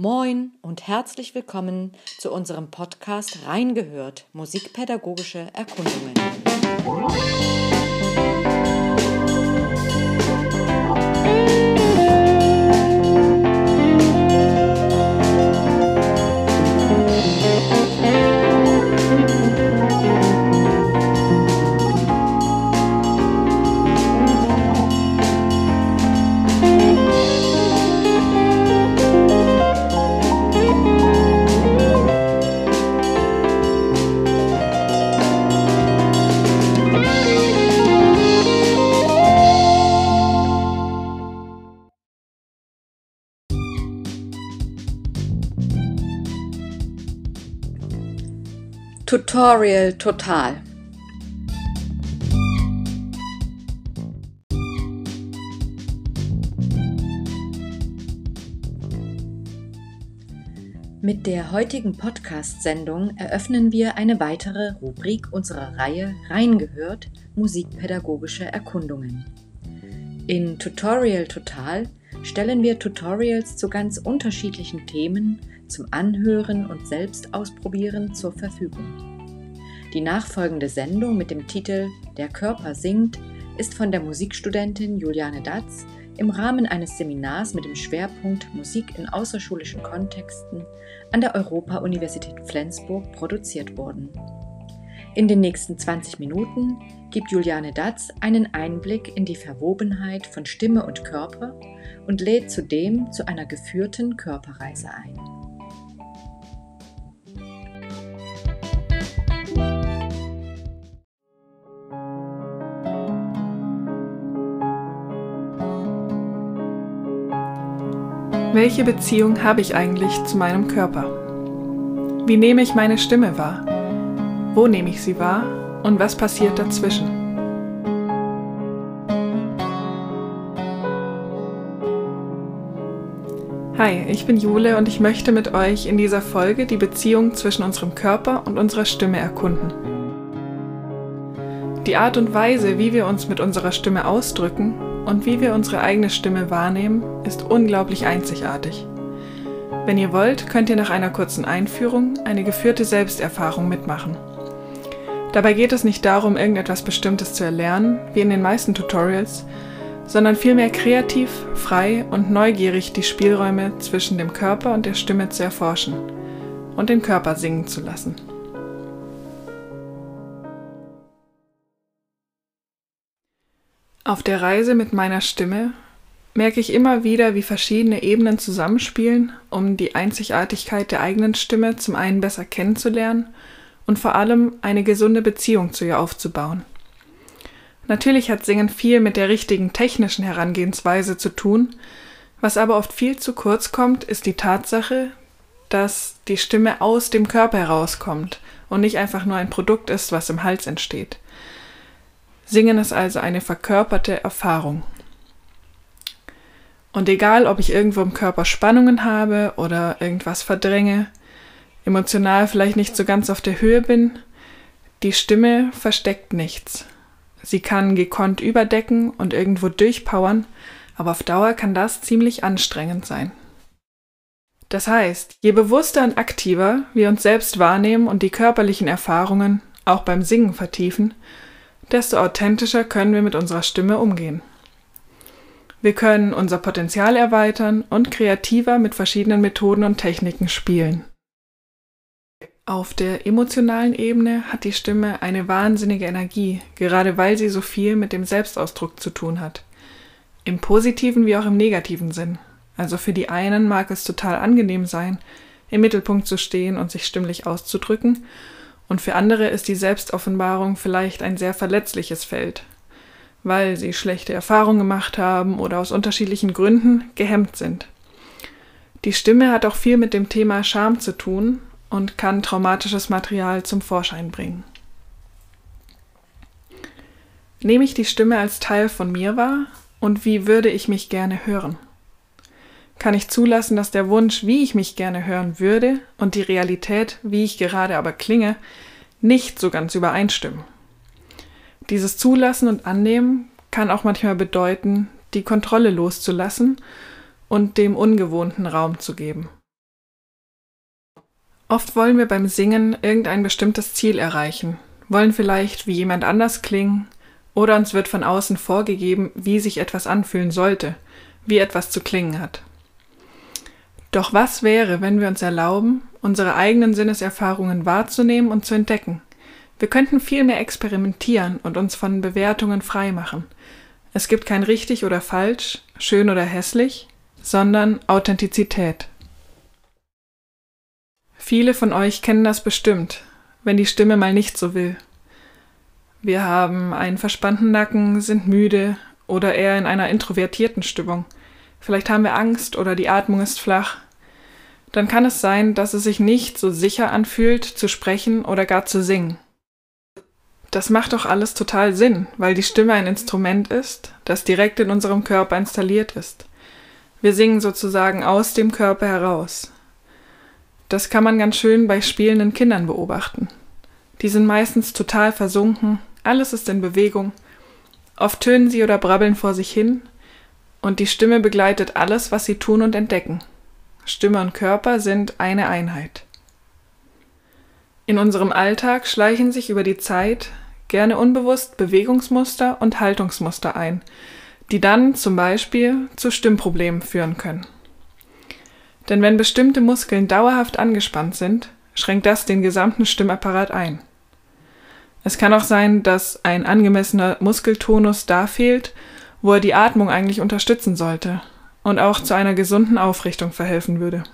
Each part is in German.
Moin und herzlich willkommen zu unserem Podcast Reingehört Musikpädagogische Erkundungen. Tutorial Total. Mit der heutigen Podcast-Sendung eröffnen wir eine weitere Rubrik unserer Reihe Reingehört Musikpädagogische Erkundungen. In Tutorial Total stellen wir Tutorials zu ganz unterschiedlichen Themen zum Anhören und Selbstausprobieren zur Verfügung. Die nachfolgende Sendung mit dem Titel Der Körper singt ist von der Musikstudentin Juliane Datz im Rahmen eines Seminars mit dem Schwerpunkt Musik in außerschulischen Kontexten an der Europa-Universität Flensburg produziert worden. In den nächsten 20 Minuten gibt Juliane Datz einen Einblick in die Verwobenheit von Stimme und Körper und lädt zudem zu einer geführten Körperreise ein. Welche Beziehung habe ich eigentlich zu meinem Körper? Wie nehme ich meine Stimme wahr? Wo nehme ich sie wahr und was passiert dazwischen? Hi, ich bin Jule und ich möchte mit euch in dieser Folge die Beziehung zwischen unserem Körper und unserer Stimme erkunden. Die Art und Weise, wie wir uns mit unserer Stimme ausdrücken und wie wir unsere eigene Stimme wahrnehmen, ist unglaublich einzigartig. Wenn ihr wollt, könnt ihr nach einer kurzen Einführung eine geführte Selbsterfahrung mitmachen. Dabei geht es nicht darum, irgendetwas Bestimmtes zu erlernen, wie in den meisten Tutorials, sondern vielmehr kreativ, frei und neugierig die Spielräume zwischen dem Körper und der Stimme zu erforschen und den Körper singen zu lassen. Auf der Reise mit meiner Stimme merke ich immer wieder, wie verschiedene Ebenen zusammenspielen, um die Einzigartigkeit der eigenen Stimme zum einen besser kennenzulernen und vor allem eine gesunde Beziehung zu ihr aufzubauen. Natürlich hat Singen viel mit der richtigen technischen Herangehensweise zu tun, was aber oft viel zu kurz kommt, ist die Tatsache, dass die Stimme aus dem Körper herauskommt und nicht einfach nur ein Produkt ist, was im Hals entsteht. Singen ist also eine verkörperte Erfahrung. Und egal, ob ich irgendwo im Körper Spannungen habe oder irgendwas verdränge, emotional vielleicht nicht so ganz auf der Höhe bin, die Stimme versteckt nichts. Sie kann gekonnt überdecken und irgendwo durchpowern, aber auf Dauer kann das ziemlich anstrengend sein. Das heißt, je bewusster und aktiver wir uns selbst wahrnehmen und die körperlichen Erfahrungen auch beim Singen vertiefen, desto authentischer können wir mit unserer Stimme umgehen. Wir können unser Potenzial erweitern und kreativer mit verschiedenen Methoden und Techniken spielen. Auf der emotionalen Ebene hat die Stimme eine wahnsinnige Energie, gerade weil sie so viel mit dem Selbstausdruck zu tun hat. Im positiven wie auch im negativen Sinn. Also für die einen mag es total angenehm sein, im Mittelpunkt zu stehen und sich stimmlich auszudrücken, und für andere ist die Selbstoffenbarung vielleicht ein sehr verletzliches Feld, weil sie schlechte Erfahrungen gemacht haben oder aus unterschiedlichen Gründen gehemmt sind. Die Stimme hat auch viel mit dem Thema Scham zu tun und kann traumatisches Material zum Vorschein bringen. Nehme ich die Stimme als Teil von mir wahr und wie würde ich mich gerne hören? Kann ich zulassen, dass der Wunsch, wie ich mich gerne hören würde, und die Realität, wie ich gerade aber klinge, nicht so ganz übereinstimmen? Dieses Zulassen und Annehmen kann auch manchmal bedeuten, die Kontrolle loszulassen und dem Ungewohnten Raum zu geben. Oft wollen wir beim Singen irgendein bestimmtes Ziel erreichen, wollen vielleicht wie jemand anders klingen, oder uns wird von außen vorgegeben, wie sich etwas anfühlen sollte, wie etwas zu klingen hat. Doch was wäre, wenn wir uns erlauben, unsere eigenen Sinneserfahrungen wahrzunehmen und zu entdecken? Wir könnten viel mehr experimentieren und uns von Bewertungen freimachen. Es gibt kein richtig oder falsch, schön oder hässlich, sondern Authentizität. Viele von euch kennen das bestimmt, wenn die Stimme mal nicht so will. Wir haben einen verspannten Nacken, sind müde oder eher in einer introvertierten Stimmung. Vielleicht haben wir Angst oder die Atmung ist flach. Dann kann es sein, dass es sich nicht so sicher anfühlt, zu sprechen oder gar zu singen. Das macht doch alles total Sinn, weil die Stimme ein Instrument ist, das direkt in unserem Körper installiert ist. Wir singen sozusagen aus dem Körper heraus. Das kann man ganz schön bei spielenden Kindern beobachten. Die sind meistens total versunken, alles ist in Bewegung. Oft tönen sie oder brabbeln vor sich hin, und die Stimme begleitet alles, was sie tun und entdecken. Stimme und Körper sind eine Einheit. In unserem Alltag schleichen sich über die Zeit gerne unbewusst Bewegungsmuster und Haltungsmuster ein, die dann zum Beispiel zu Stimmproblemen führen können. Denn wenn bestimmte Muskeln dauerhaft angespannt sind, schränkt das den gesamten Stimmapparat ein. Es kann auch sein, dass ein angemessener Muskeltonus da fehlt, wo er die Atmung eigentlich unterstützen sollte und auch zu einer gesunden Aufrichtung verhelfen würde.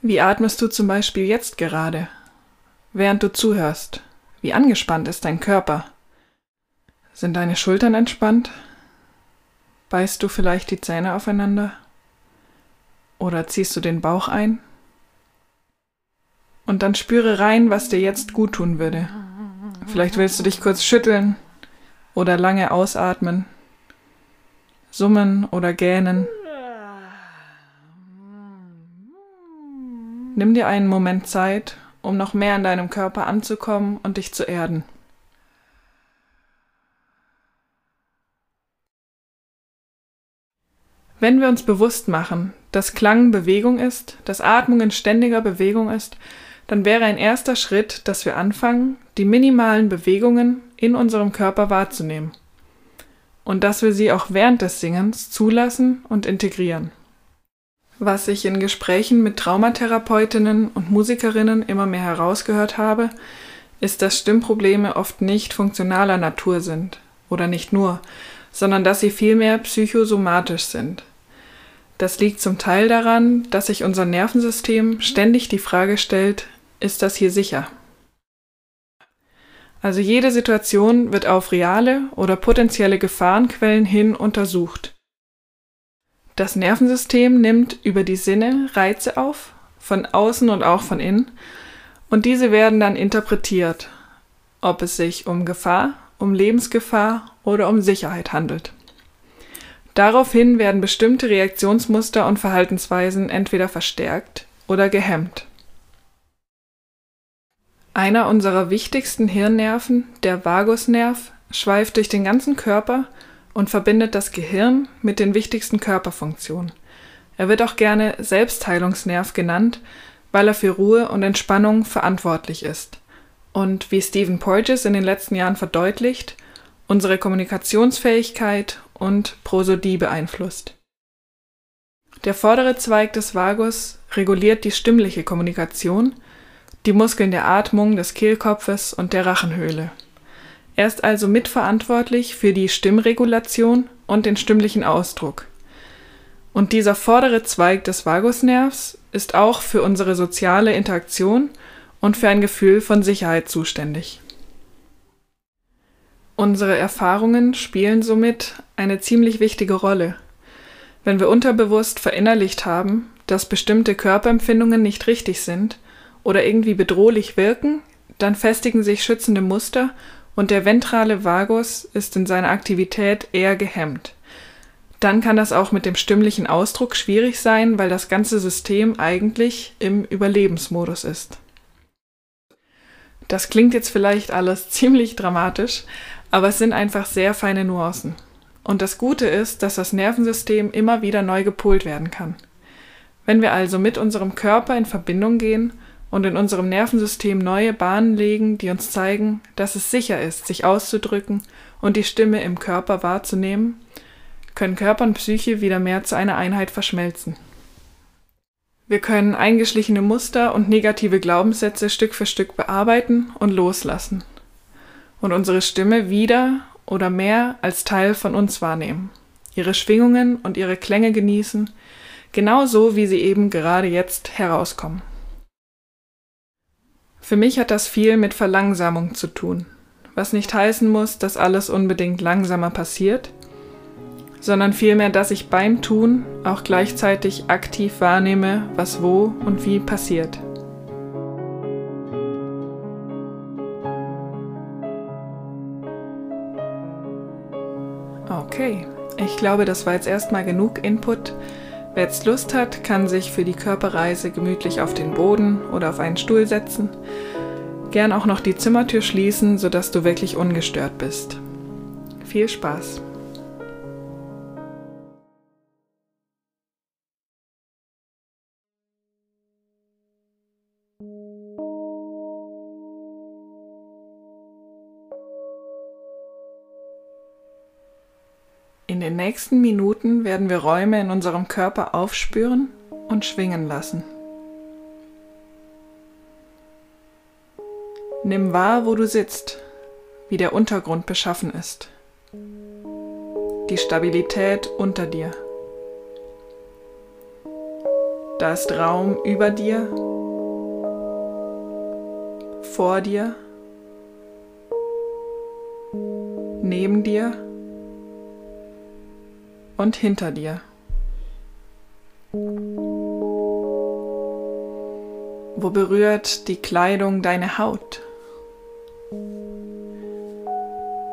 Wie atmest du zum Beispiel jetzt gerade, während du zuhörst? Wie angespannt ist dein Körper? Sind deine Schultern entspannt? Beißt du vielleicht die Zähne aufeinander? Oder ziehst du den Bauch ein? Und dann spüre rein, was dir jetzt gut tun würde. Vielleicht willst du dich kurz schütteln oder lange ausatmen, summen oder gähnen. Nimm dir einen Moment Zeit, um noch mehr in deinem Körper anzukommen und dich zu erden. Wenn wir uns bewusst machen, dass Klang Bewegung ist, dass Atmung in ständiger Bewegung ist, dann wäre ein erster Schritt, dass wir anfangen, die minimalen Bewegungen in unserem Körper wahrzunehmen und dass wir sie auch während des Singens zulassen und integrieren. Was ich in Gesprächen mit Traumatherapeutinnen und Musikerinnen immer mehr herausgehört habe, ist, dass Stimmprobleme oft nicht funktionaler Natur sind oder nicht nur, sondern dass sie vielmehr psychosomatisch sind. Das liegt zum Teil daran, dass sich unser Nervensystem ständig die Frage stellt, ist das hier sicher? Also jede Situation wird auf reale oder potenzielle Gefahrenquellen hin untersucht. Das Nervensystem nimmt über die Sinne Reize auf, von außen und auch von innen, und diese werden dann interpretiert, ob es sich um Gefahr, um Lebensgefahr oder um Sicherheit handelt. Daraufhin werden bestimmte Reaktionsmuster und Verhaltensweisen entweder verstärkt oder gehemmt. Einer unserer wichtigsten Hirnnerven, der Vagusnerv, schweift durch den ganzen Körper und verbindet das Gehirn mit den wichtigsten Körperfunktionen. Er wird auch gerne Selbstheilungsnerv genannt, weil er für Ruhe und Entspannung verantwortlich ist. Und wie Stephen Porges in den letzten Jahren verdeutlicht, unsere Kommunikationsfähigkeit und Prosodie beeinflusst. Der vordere Zweig des Vagus reguliert die stimmliche Kommunikation, die Muskeln der Atmung, des Kehlkopfes und der Rachenhöhle. Er ist also mitverantwortlich für die Stimmregulation und den stimmlichen Ausdruck. Und dieser vordere Zweig des Vagusnervs ist auch für unsere soziale Interaktion und für ein Gefühl von Sicherheit zuständig. Unsere Erfahrungen spielen somit eine ziemlich wichtige Rolle. Wenn wir unterbewusst verinnerlicht haben, dass bestimmte Körperempfindungen nicht richtig sind oder irgendwie bedrohlich wirken, dann festigen sich schützende Muster und der ventrale Vagus ist in seiner Aktivität eher gehemmt. Dann kann das auch mit dem stimmlichen Ausdruck schwierig sein, weil das ganze System eigentlich im Überlebensmodus ist. Das klingt jetzt vielleicht alles ziemlich dramatisch, aber es sind einfach sehr feine Nuancen. Und das Gute ist, dass das Nervensystem immer wieder neu gepolt werden kann. Wenn wir also mit unserem Körper in Verbindung gehen und in unserem Nervensystem neue Bahnen legen, die uns zeigen, dass es sicher ist, sich auszudrücken und die Stimme im Körper wahrzunehmen, können Körper und Psyche wieder mehr zu einer Einheit verschmelzen. Wir können eingeschlichene Muster und negative Glaubenssätze Stück für Stück bearbeiten und loslassen und unsere Stimme wieder oder mehr als Teil von uns wahrnehmen, ihre Schwingungen und ihre Klänge genießen, genauso wie sie eben gerade jetzt herauskommen. Für mich hat das viel mit Verlangsamung zu tun, was nicht heißen muss, dass alles unbedingt langsamer passiert, sondern vielmehr, dass ich beim Tun auch gleichzeitig aktiv wahrnehme, was wo und wie passiert. Okay, ich glaube, das war jetzt erstmal genug Input. Wer jetzt Lust hat, kann sich für die Körperreise gemütlich auf den Boden oder auf einen Stuhl setzen. Gern auch noch die Zimmertür schließen, sodass du wirklich ungestört bist. Viel Spaß! Nächsten Minuten werden wir Räume in unserem Körper aufspüren und schwingen lassen. Nimm wahr, wo du sitzt, wie der Untergrund beschaffen ist, die Stabilität unter dir. Da ist Raum über dir, vor dir, neben dir und hinter dir. Wo berührt die Kleidung deine Haut?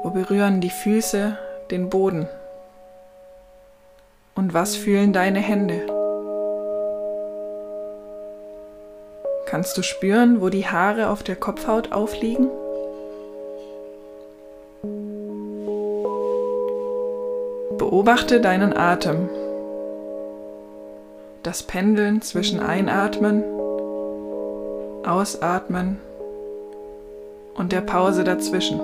Wo berühren die Füße den Boden? Und was fühlen deine Hände? Kannst du spüren, wo die Haare auf der Kopfhaut aufliegen? Beobachte deinen Atem. Das Pendeln zwischen Einatmen, Ausatmen und der Pause dazwischen.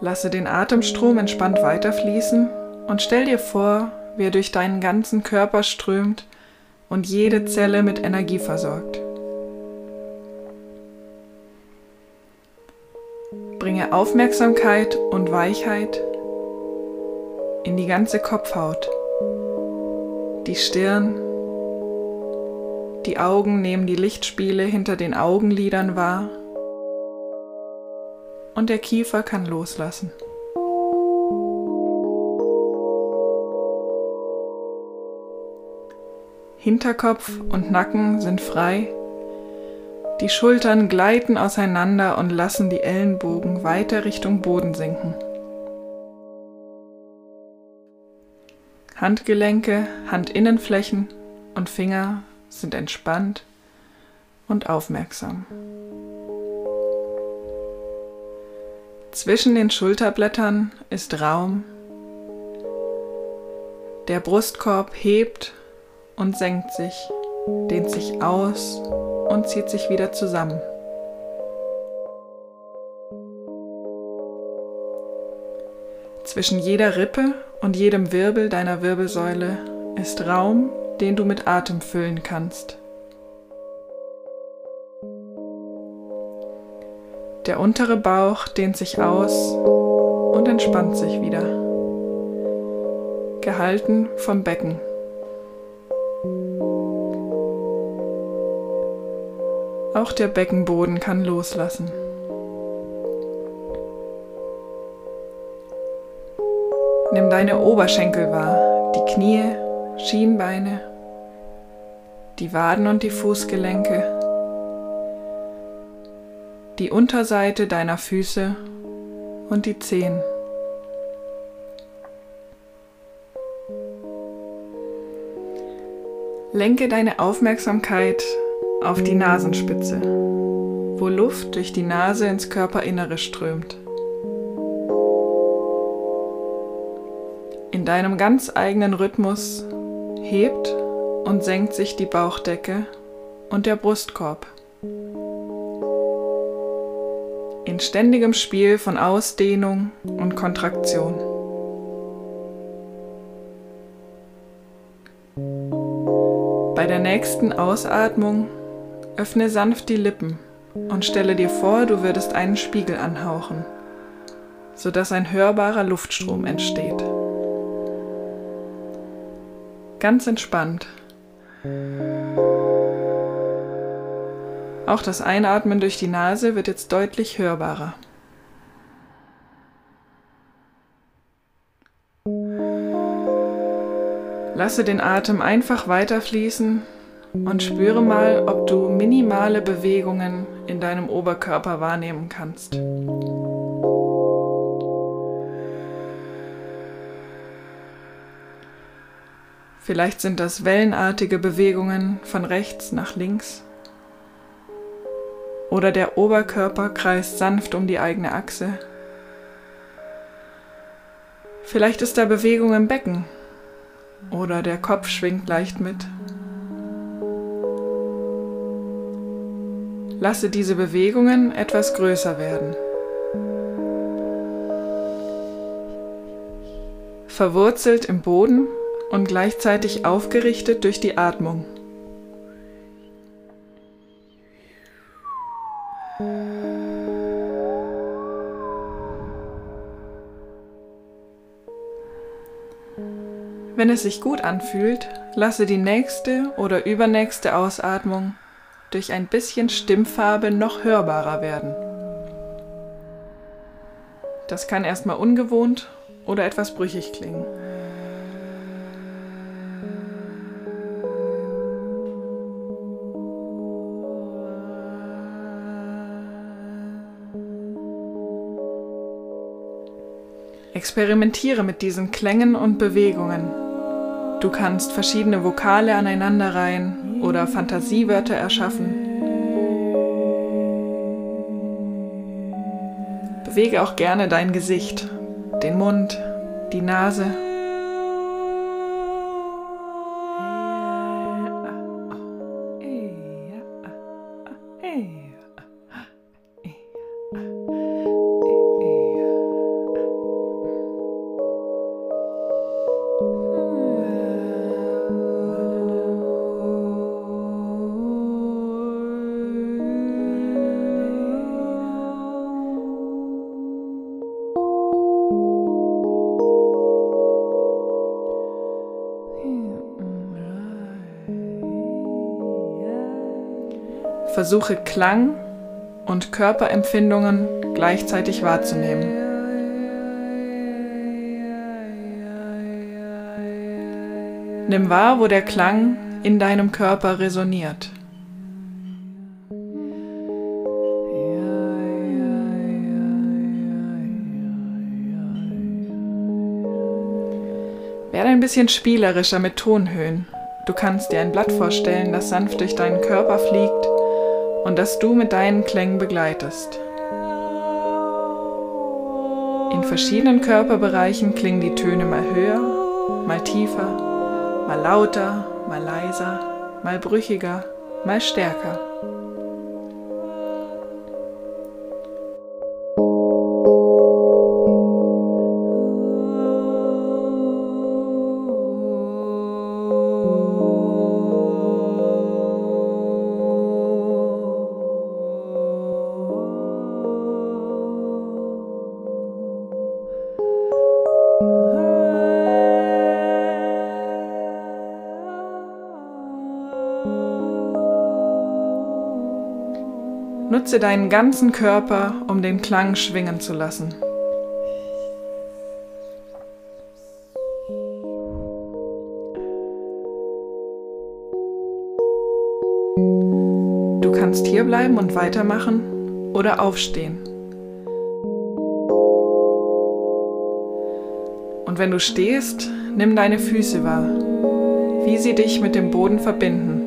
Lasse den Atemstrom entspannt weiterfließen und stell dir vor, wie er durch deinen ganzen Körper strömt und jede Zelle mit Energie versorgt. Bringe Aufmerksamkeit und Weichheit in die ganze Kopfhaut, die Stirn, die Augen nehmen die Lichtspiele hinter den Augenlidern wahr und der Kiefer kann loslassen. Hinterkopf und Nacken sind frei. Die Schultern gleiten auseinander und lassen die Ellenbogen weiter Richtung Boden sinken. Handgelenke, Handinnenflächen und Finger sind entspannt und aufmerksam. Zwischen den Schulterblättern ist Raum. Der Brustkorb hebt und senkt sich, dehnt sich aus und zieht sich wieder zusammen. Zwischen jeder Rippe und jedem Wirbel deiner Wirbelsäule ist Raum, den du mit Atem füllen kannst. Der untere Bauch dehnt sich aus und entspannt sich wieder, gehalten vom Becken. Auch der Beckenboden kann loslassen. Nimm deine Oberschenkel wahr, die Knie, Schienbeine, die Waden und die Fußgelenke, die Unterseite deiner Füße und die Zehen. Lenke deine Aufmerksamkeit auf die Nasenspitze, wo Luft durch die Nase ins Körperinnere strömt. In deinem ganz eigenen Rhythmus hebt und senkt sich die Bauchdecke und der Brustkorb. In ständigem Spiel von Ausdehnung und Kontraktion. Bei der nächsten Ausatmung öffne sanft die Lippen und stelle dir vor, du würdest einen Spiegel anhauchen, sodass ein hörbarer Luftstrom entsteht. Ganz entspannt. Auch das Einatmen durch die Nase wird jetzt deutlich hörbarer. Lasse den Atem einfach weiterfließen und spüre mal, ob du minimale Bewegungen in deinem Oberkörper wahrnehmen kannst. Vielleicht sind das wellenartige Bewegungen von rechts nach links. Oder der Oberkörper kreist sanft um die eigene Achse. Vielleicht ist da Bewegung im Becken oder der Kopf schwingt leicht mit. Lasse diese Bewegungen etwas größer werden. Verwurzelt im Boden und gleichzeitig aufgerichtet durch die Atmung. Wenn es sich gut anfühlt, lasse die nächste oder übernächste Ausatmung durch ein bisschen Stimmfarbe noch hörbarer werden. Das kann erstmal ungewohnt oder etwas brüchig klingen. Experimentiere mit diesen Klängen und Bewegungen. Du kannst verschiedene Vokale aneinanderreihen oder Fantasiewörter erschaffen. Bewege auch gerne dein Gesicht, den Mund, die Nase Versuche Klang und Körperempfindungen gleichzeitig wahrzunehmen. Nimm wahr, wo der Klang in deinem Körper resoniert. Werde ein bisschen spielerischer mit Tonhöhen. Du kannst dir ein Blatt vorstellen, das sanft durch deinen Körper fliegt und das du mit deinen Klängen begleitest. In verschiedenen Körperbereichen klingen die Töne mal höher, mal tiefer, mal lauter, mal leiser, mal brüchiger, mal stärker. Nutze deinen ganzen Körper, um den Klang schwingen zu lassen. Du kannst hier bleiben und weitermachen oder aufstehen. Und wenn du stehst, nimm deine Füße wahr, wie sie dich mit dem Boden verbinden.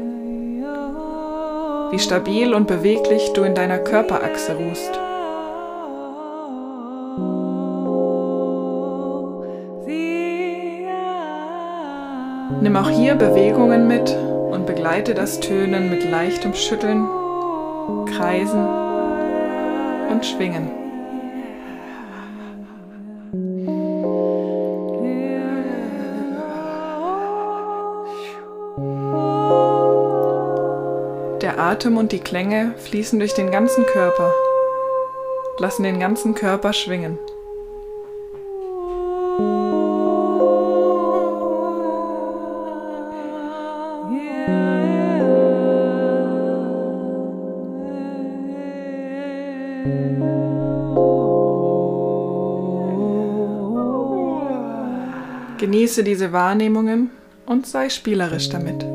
Wie stabil und beweglich du in deiner Körperachse ruhst. Nimm auch hier Bewegungen mit und begleite das Tönen mit leichtem Schütteln, Kreisen und Schwingen. Atem und die Klänge fließen durch den ganzen Körper, lassen den ganzen Körper schwingen. Genieße diese Wahrnehmungen und sei spielerisch damit.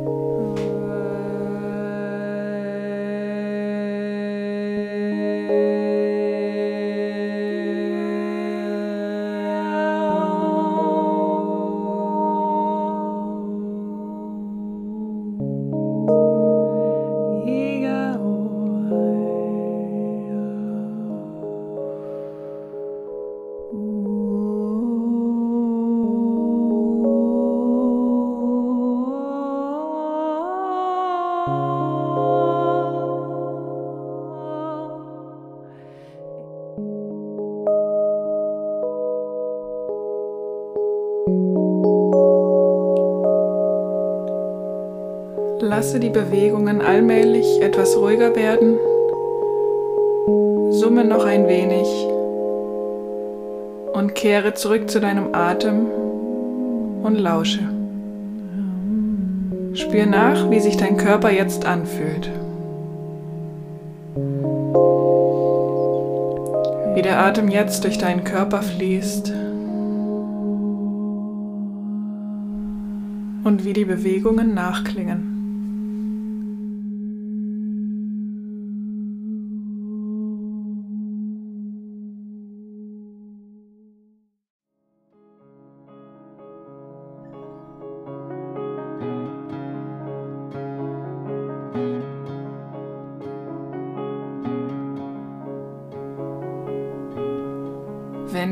Lasse die Bewegungen allmählich etwas ruhiger werden. Summe noch ein wenig und kehre zurück zu deinem Atem und lausche. Spür nach, wie sich dein Körper jetzt anfühlt. Wie der Atem jetzt durch deinen Körper fließt. Und wie die Bewegungen nachklingen.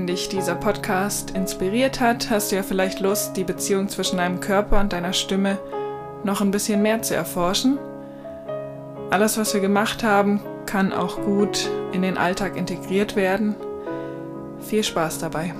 Dich dieser Podcast inspiriert hat, hast du ja vielleicht Lust, die Beziehung zwischen deinem Körper und deiner Stimme noch ein bisschen mehr zu erforschen. Alles, was wir gemacht haben, kann auch gut in den Alltag integriert werden. Viel Spaß dabei.